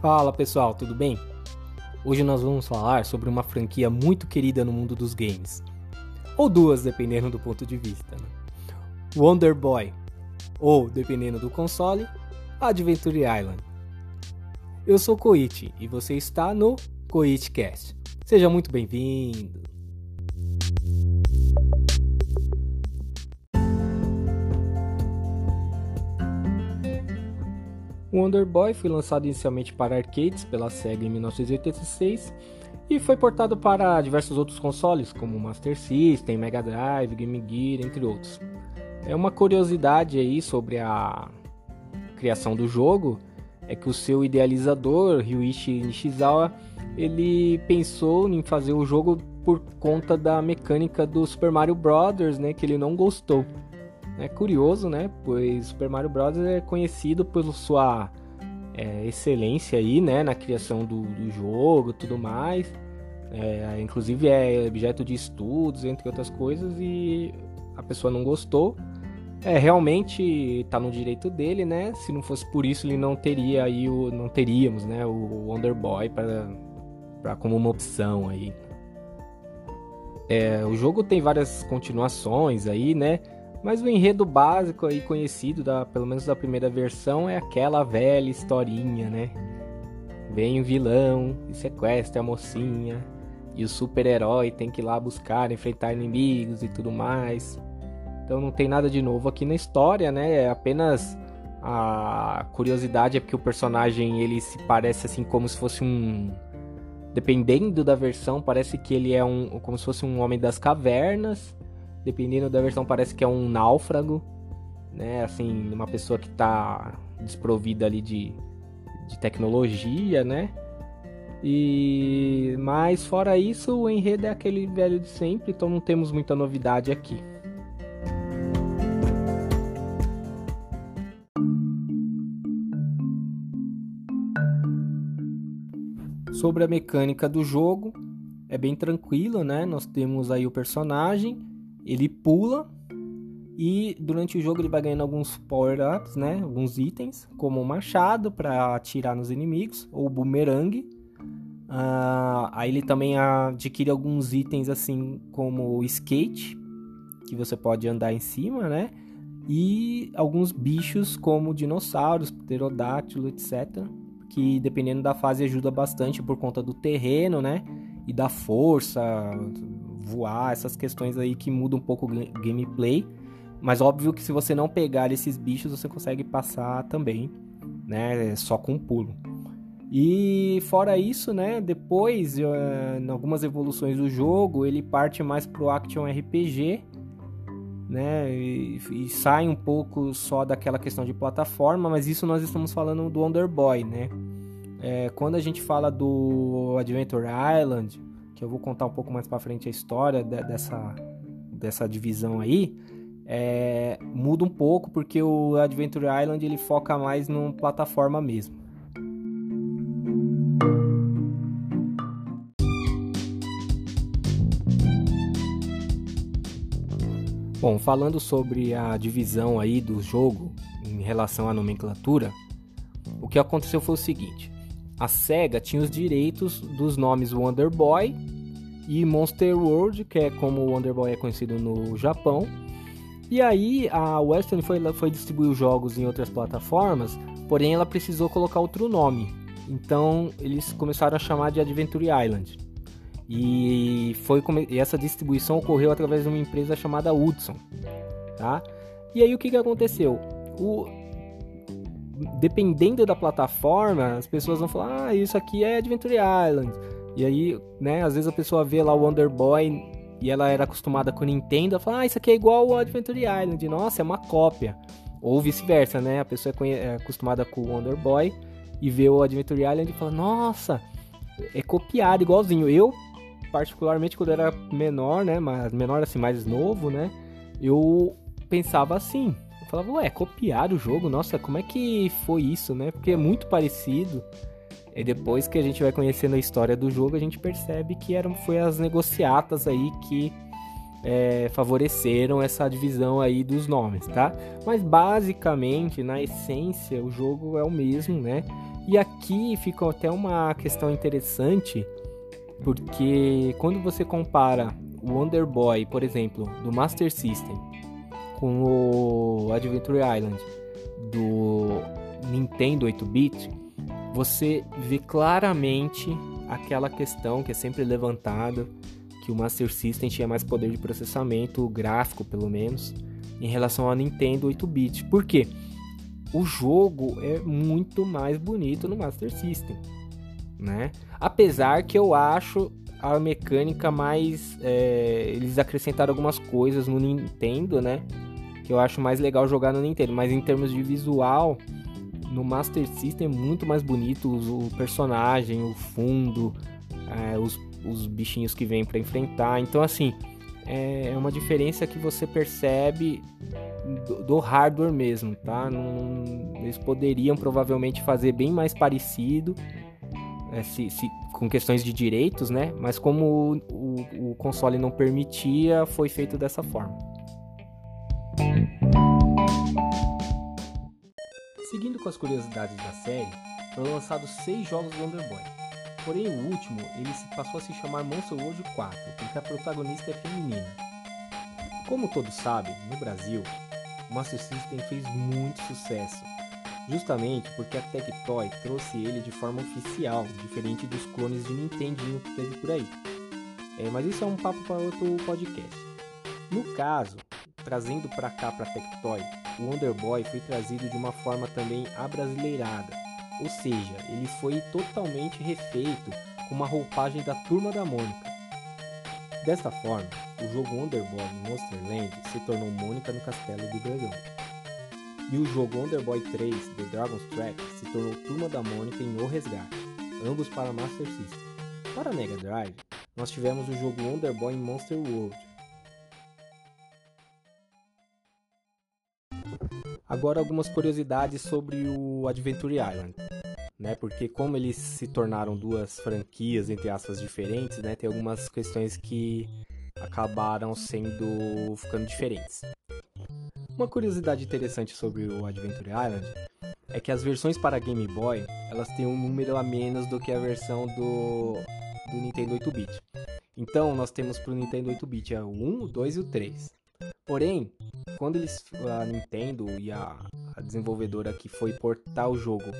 Fala pessoal, tudo bem? Hoje nós vamos falar sobre uma franquia muito querida no mundo dos games. Ou duas, dependendo do ponto de vista. Né? Wonder Boy, ou, dependendo do console, Adventure Island. Eu sou Koichi e você está no Koichi Cast. Seja muito bem-vindo. Wonder Boy foi lançado inicialmente para arcades pela Sega em 1986 e foi portado para diversos outros consoles, como Master System, Mega Drive, Game Gear, entre outros. É uma curiosidade aí sobre a criação do jogo é que o seu idealizador, Ryuichi Nishizawa, ele pensou em fazer o jogo por conta da mecânica do Super Mario Bros, né, que ele não gostou. É curioso, né? Pois Super Mario Bros. é conhecido por sua é, excelência aí, né? Na criação do, do jogo tudo mais. É, inclusive é objeto de estudos, entre outras coisas, e a pessoa não gostou. É, realmente está no direito dele, né? Se não fosse por isso, ele não teria aí o, não teríamos, né, o Wonder Boy para como uma opção aí. É, o jogo tem várias continuações aí, né? Mas o enredo básico aí conhecido, da, pelo menos da primeira versão, é aquela velha historinha, né? Vem o vilão e sequestra a mocinha, e o super-herói tem que ir lá buscar, enfrentar inimigos e tudo mais. Então não tem nada de novo aqui na história, né? É apenas a curiosidade é porque o personagem ele se parece assim como se fosse um dependendo da versão, parece que ele é um como se fosse um homem das cavernas dependendo da versão, parece que é um náufrago, né? Assim, uma pessoa que está desprovida ali de, de tecnologia, né? E mas fora isso, o enredo é aquele velho de sempre, então não temos muita novidade aqui. Sobre a mecânica do jogo, é bem tranquilo, né? Nós temos aí o personagem ele pula e durante o jogo ele vai ganhando alguns power-ups, né? Alguns itens, como o machado para atirar nos inimigos, ou o boomerang. Uh, aí ele também adquire alguns itens assim como o skate, que você pode andar em cima, né? E alguns bichos como dinossauros, pterodáctilo, etc. Que dependendo da fase ajuda bastante por conta do terreno, né? E da força, voar, essas questões aí que mudam um pouco o gameplay. Mas óbvio que se você não pegar esses bichos, você consegue passar também, né? Só com um pulo. E fora isso, né? Depois, uh, em algumas evoluções do jogo, ele parte mais pro action RPG, né? E, e, sai um pouco só daquela questão de plataforma, mas isso nós estamos falando do Wonder Boy, né? É, quando a gente fala do Adventure Island, que eu vou contar um pouco mais para frente a história de, dessa, dessa divisão aí, é, muda um pouco porque o Adventure Island ele foca mais numa plataforma mesmo. Bom, falando sobre a divisão aí do jogo em relação à nomenclatura, o que aconteceu foi o seguinte: a SEGA tinha os direitos dos nomes Wonder Boy e Monster World, que é como o Wonder Boy é conhecido no Japão. E aí a Western foi, foi distribuir os jogos em outras plataformas, porém ela precisou colocar outro nome. Então eles começaram a chamar de Adventure Island. E, foi, e essa distribuição ocorreu através de uma empresa chamada Hudson. Tá? E aí o que, que aconteceu? O, dependendo da plataforma, as pessoas vão falar: ah, isso aqui é Adventure Island. E aí, né, às vezes a pessoa vê lá o Wonder Boy e ela era acostumada com o Nintendo, ela fala: ah, isso aqui é igual o Adventure Island. Nossa, é uma cópia. Ou vice-versa, né? A pessoa é, é acostumada com o Wonder Boy e vê o Adventure Island e fala: nossa, é copiado igualzinho. Eu, particularmente, quando era menor, né, mas menor assim, mais novo, né, eu pensava assim falava, ué, copiar o jogo? Nossa, como é que foi isso, né? Porque é muito parecido. E depois que a gente vai conhecendo a história do jogo, a gente percebe que eram, foi as negociatas aí que é, favoreceram essa divisão aí dos nomes, tá? Mas basicamente, na essência, o jogo é o mesmo, né? E aqui fica até uma questão interessante, porque quando você compara o Wonder Boy, por exemplo, do Master System com o Adventure Island do Nintendo 8-bit, você vê claramente aquela questão que é sempre levantada que o Master System tinha mais poder de processamento gráfico, pelo menos, em relação ao Nintendo 8-bit. Por quê? O jogo é muito mais bonito no Master System, né? Apesar que eu acho a mecânica mais. É, eles acrescentaram algumas coisas no Nintendo, né? Que eu acho mais legal jogar no Nintendo. Mas em termos de visual, no Master System é muito mais bonito o personagem, o fundo, é, os os bichinhos que vêm para enfrentar. Então, assim, é, é uma diferença que você percebe do, hardware mesmo, tá? Não, eles poderiam provavelmente fazer bem mais parecido. É, se, se, com questões de direitos, né? Mas como o, o, o console não permitia, foi feito dessa forma. Seguindo com as curiosidades da série, foram lançados seis jogos do Wonder Boy, Porém, o último ele passou a se chamar Monster World 4, porque a protagonista é feminina. Como todos sabem, no Brasil, o Master System fez muito sucesso, justamente porque a Tectoy trouxe ele de forma oficial, diferente dos clones de Nintendinho que teve por aí. É, mas isso é um papo para outro podcast. No caso, trazendo para cá para a Tectoy, Wonder Boy foi trazido de uma forma também abrasileirada, ou seja, ele foi totalmente refeito com uma roupagem da Turma da Mônica. Desta forma, o jogo Wonderboy Monsterland se tornou Mônica no Castelo do Dragão. E o jogo Wonderboy 3 The Dragon's Trap se tornou Turma da Mônica em O Resgate, ambos para Master System. Para Mega Drive, nós tivemos o jogo Wonderboy Monster World. Agora algumas curiosidades sobre o Adventure Island né? Porque como eles se tornaram duas franquias entre aspas diferentes, né? Tem algumas questões que acabaram sendo ficando diferentes. Uma curiosidade interessante sobre o Adventure Island é que as versões para Game Boy elas têm um número a menos do que a versão do, do Nintendo 8-bit. Então nós temos para o Nintendo 8-bit o 1, o 2 e o 3. Porém, quando eles a Nintendo e a, a desenvolvedora que foi portar o jogo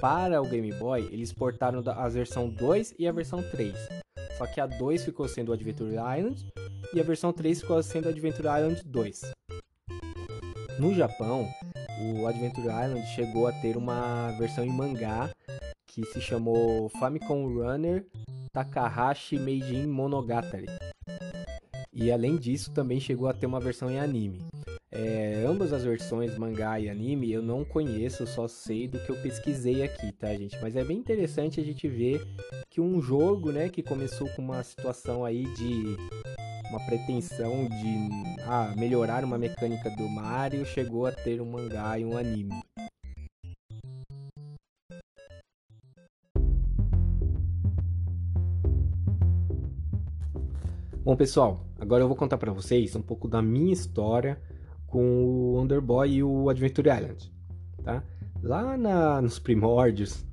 para o Game Boy, eles portaram a versão 2 e a versão 3. Só que a 2 ficou sendo Adventure Island e a versão 3 ficou sendo Adventure Island 2. No Japão, o Adventure Island chegou a ter uma versão em mangá que se chamou Famicom Runner Takahashi Meijin Monogatari. E além disso, também chegou a ter uma versão em anime. É, ambas as versões, mangá e anime, eu não conheço, só sei do que eu pesquisei aqui, tá, gente? Mas é bem interessante a gente ver que um jogo, né, que começou com uma situação aí de uma pretensão de ah, melhorar uma mecânica do Mario, chegou a ter um mangá e um anime. Bom, pessoal, agora eu vou contar para vocês um pouco da minha história com o Underboy e o Adventure Island, tá? Lá na, nos primórdios,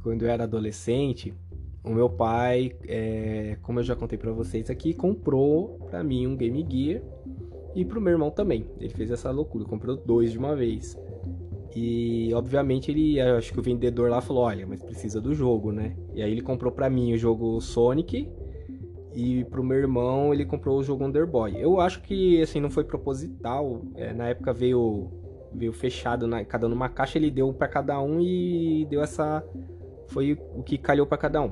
quando eu era adolescente, o meu pai, é, como eu já contei para vocês aqui, comprou para mim um Game Gear e pro meu irmão também. Ele fez essa loucura, comprou dois de uma vez. E obviamente ele, acho que o vendedor lá falou, olha, mas precisa do jogo, né? E aí ele comprou para mim o jogo Sonic e pro meu irmão, ele comprou o jogo Underboy. Eu acho que, assim, não foi proposital. É, na época veio, veio fechado, na, cada numa caixa, ele deu para cada um e deu essa... Foi o que calhou para cada um.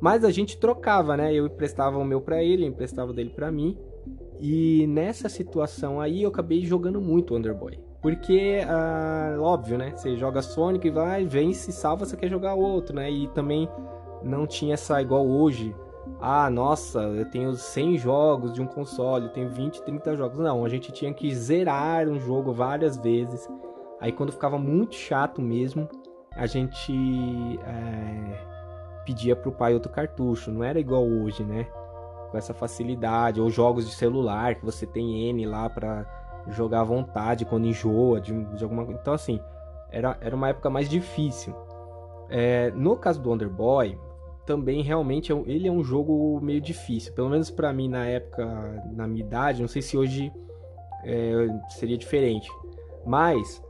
Mas a gente trocava, né? Eu emprestava o meu para ele, emprestava o dele para mim. E nessa situação aí eu acabei jogando muito Underboy. Porque, ah, óbvio, né? Você joga Sonic, vai, vence, salva, você quer jogar outro, né? E também não tinha essa igual hoje ah, nossa, eu tenho 100 jogos de um console, eu tenho 20, 30 jogos. Não, a gente tinha que zerar um jogo várias vezes. Aí quando ficava muito chato mesmo, a gente é, pedia pro pai outro cartucho. Não era igual hoje, né? Com essa facilidade. Ou jogos de celular, que você tem N lá pra jogar à vontade quando enjoa de, de alguma coisa. Então, assim, era, era uma época mais difícil. É, no caso do Wonder Boy, também realmente é ele é um jogo meio difícil. Pelo menos para mim na época, na minha idade, não sei se hoje é, seria diferente. Mas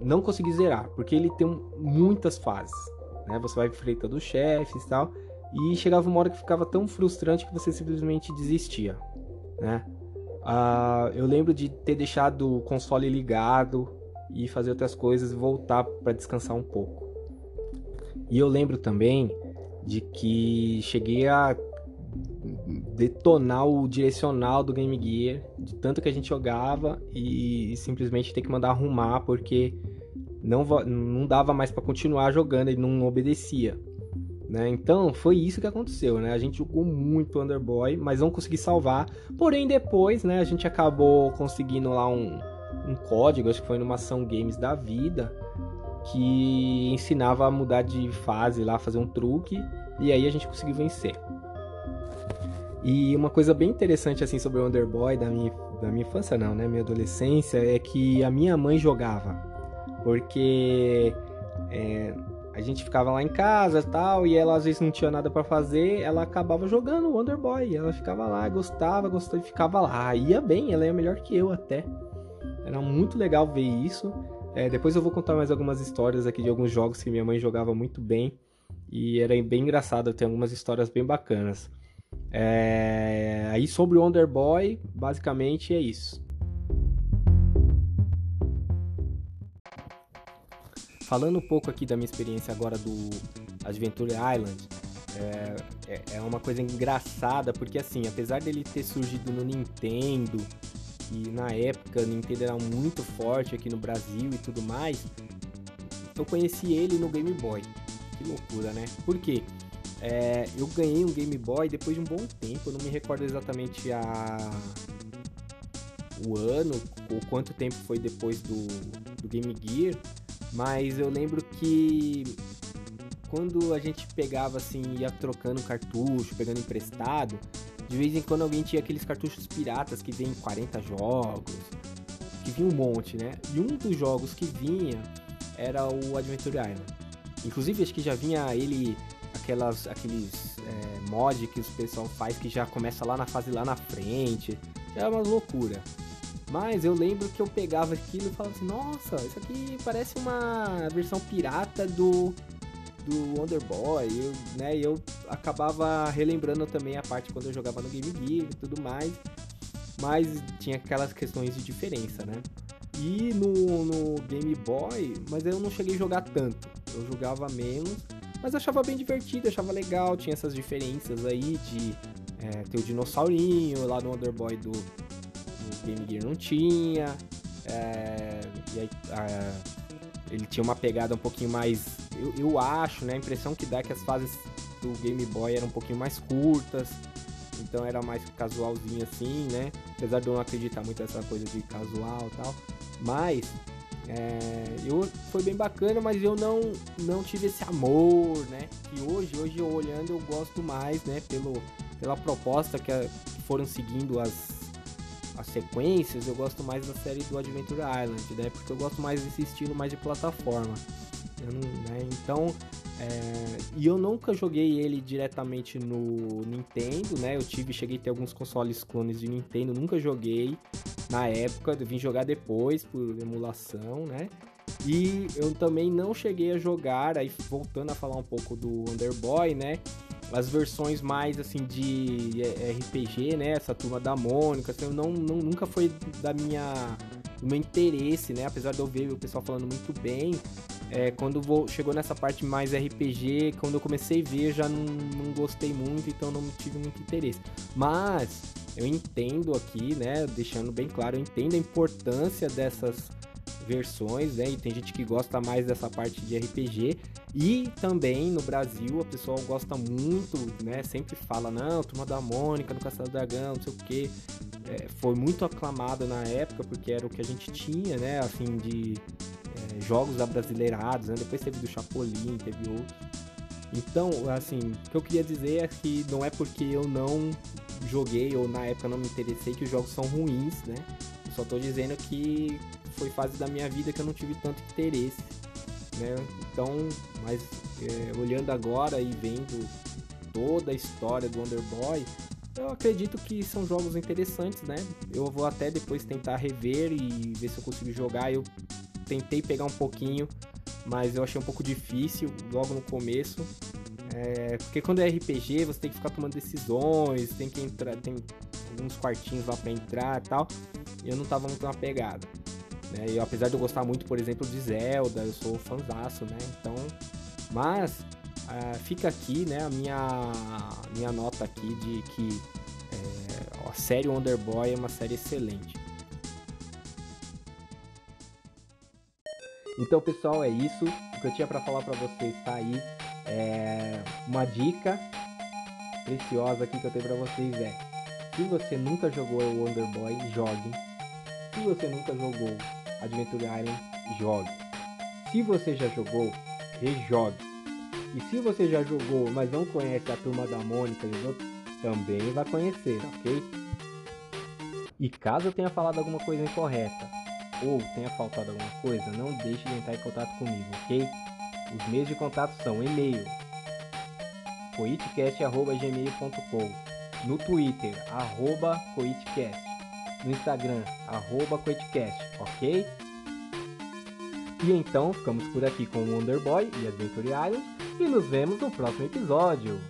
não consegui zerar, porque ele tem muitas fases. Né? Você vai enfrentando os chefes e tal. E chegava uma hora que ficava tão frustrante que você simplesmente desistia. Né? Eu lembro de ter deixado o console ligado e fazer outras coisas voltar para descansar um pouco. E eu lembro também de que cheguei a detonar o direcional do Game Gear, de tanto que a gente jogava e, simplesmente ter que mandar arrumar porque não, não dava mais para continuar jogando, ele não obedecia. Né? Então foi isso que aconteceu, né? A gente jogou muito Underboy, mas não consegui salvar. Porém, depois, né, a gente acabou conseguindo lá um, um código, acho que foi numa ação games da vida, que ensinava a mudar de fase lá, fazer um truque, e aí a gente conseguiu vencer. E uma coisa bem interessante assim sobre o Underboy da minha, da minha infância não, né, minha adolescência, é que a minha mãe jogava. Porque é, a gente ficava lá em casa tal, e ela às vezes não tinha nada para fazer, ela acabava jogando o Boy. Ela ficava lá, gostava, gostava e ficava lá. Ia bem, ela é melhor que eu até. Era muito legal ver isso. É, depois eu vou contar mais algumas histórias aqui de alguns jogos que minha mãe jogava muito bem. E era bem engraçado, tem algumas histórias bem bacanas. É... Aí sobre o Wonder Boy, basicamente é isso. Falando um pouco aqui da minha experiência agora do Adventure Island, é, é, é uma coisa engraçada, porque assim, apesar dele ter surgido no Nintendo, e na época Nintendo era muito forte aqui no Brasil e tudo mais, eu conheci ele no Game Boy. Que loucura, né? Por quê? É, eu ganhei um Game Boy depois de um bom tempo, eu não me recordo exatamente a... o ano ou quanto tempo foi depois do, do Game Gear, mas eu lembro que quando a gente pegava assim, ia trocando cartucho, pegando emprestado, de vez em quando alguém tinha aqueles cartuchos piratas que vem 40 jogos, que vinha um monte, né? E um dos jogos que vinha era o Adventure Island. Inclusive, acho que já vinha ele, aquelas, aqueles é, que os pessoal faz que já começa lá na fase lá na frente. É uma loucura. Mas eu lembro que eu pegava aquilo e falava assim, nossa, isso aqui parece uma versão pirata do do Wonder Boy, eu, né, eu acabava relembrando também a parte quando eu jogava no Game Gear e tudo mais, mas tinha aquelas questões de diferença, né? E no, no Game Boy, mas eu não cheguei a jogar tanto, eu jogava menos, mas achava bem divertido, achava legal, tinha essas diferenças aí de é, ter o dinossaurinho, lá no Wonder Boy do, Game Gear não tinha. É, e aí, a, ele tinha uma pegada um pouquinho mais. Eu, eu acho, né? A impressão que dá é que as fases do Game Boy eram um pouquinho mais curtas. Então era mais casualzinho assim, né? Apesar de eu não acreditar muito nessa coisa de casual e tal. Mas é, eu, foi bem bacana, mas eu não, não tive esse amor, né? E hoje, hoje eu olhando, eu gosto mais, né? Pelo, pela proposta que, a, que foram seguindo as, as sequências, eu gosto mais da série do Adventure Island, né? Porque eu gosto mais desse estilo mais de plataforma. Não, né? Então, é... e eu nunca joguei ele diretamente no Nintendo, né? Eu tive, cheguei a ter alguns consoles clones de Nintendo, nunca joguei na época, eu vim jogar depois por emulação, né? E eu também não cheguei a jogar, aí voltando a falar um pouco do Underboy, né? as versões mais assim de é, RPG, né? Essa turma da Mônica, assim, não, não, nunca foi da minha do meu interesse, né? Apesar de eu ver o pessoal falando muito bem, é, quando vou, chegou nessa parte mais RPG, quando eu comecei a ver, já não, não gostei muito, então não tive muito interesse. Mas eu entendo aqui, né? Deixando bem claro, eu entendo a importância dessas versões, né? E tem gente que gosta mais dessa parte de RPG. E também no Brasil, a pessoa gosta muito, né? Sempre fala, não, Turma da Mônica, no Castelo do Dragão, não sei o que. É, foi muito aclamado na época, porque era o que a gente tinha, né? Assim, de é, jogos abrasileirados, né? Depois teve do Chapolin, teve outros. Então, assim, o que eu queria dizer é que não é porque eu não joguei ou na época não me interessei que os jogos são ruins, né? Eu só tô dizendo que foi fase da minha vida que eu não tive tanto interesse, né? Então, mas é, olhando agora e vendo toda a história do Wonder Boy, eu acredito que são jogos interessantes, né? Eu vou até depois tentar rever e ver se eu consigo jogar. Eu tentei pegar um pouquinho, mas eu achei um pouco difícil logo no começo. É, porque quando é RPG, você tem que ficar tomando decisões, tem que entrar, tem alguns quartinhos lá para entrar e tal. E eu não tava muito na pegada. Né? Apesar de eu gostar muito, por exemplo, de Zelda, eu sou fãzaço, né? Então, mas uh, fica aqui, né, a minha, minha nota aqui de que é, a série Wonder Boy é uma série excelente. Então, pessoal, é isso. O que eu tinha para falar para vocês está aí. É, uma dica preciosa aqui que eu tenho para vocês é: se você nunca jogou o Wonder Boy, jogue. Se você nunca jogou Adventure Island, jogue. Se você já jogou, rejogue. E se você já jogou, mas não conhece a turma da Mônica e os outros, também vai conhecer, ok? E caso eu tenha falado alguma coisa incorreta ou tenha faltado alguma coisa, não deixe de entrar em contato comigo, ok? Os meios de contato são e-mail coitcast.gmail.com no Twitter, arroba coitcast no Instagram, arroba coitcast, ok? E então ficamos por aqui com o Wonder Boy e Adventure Island e nos vemos no próximo episódio.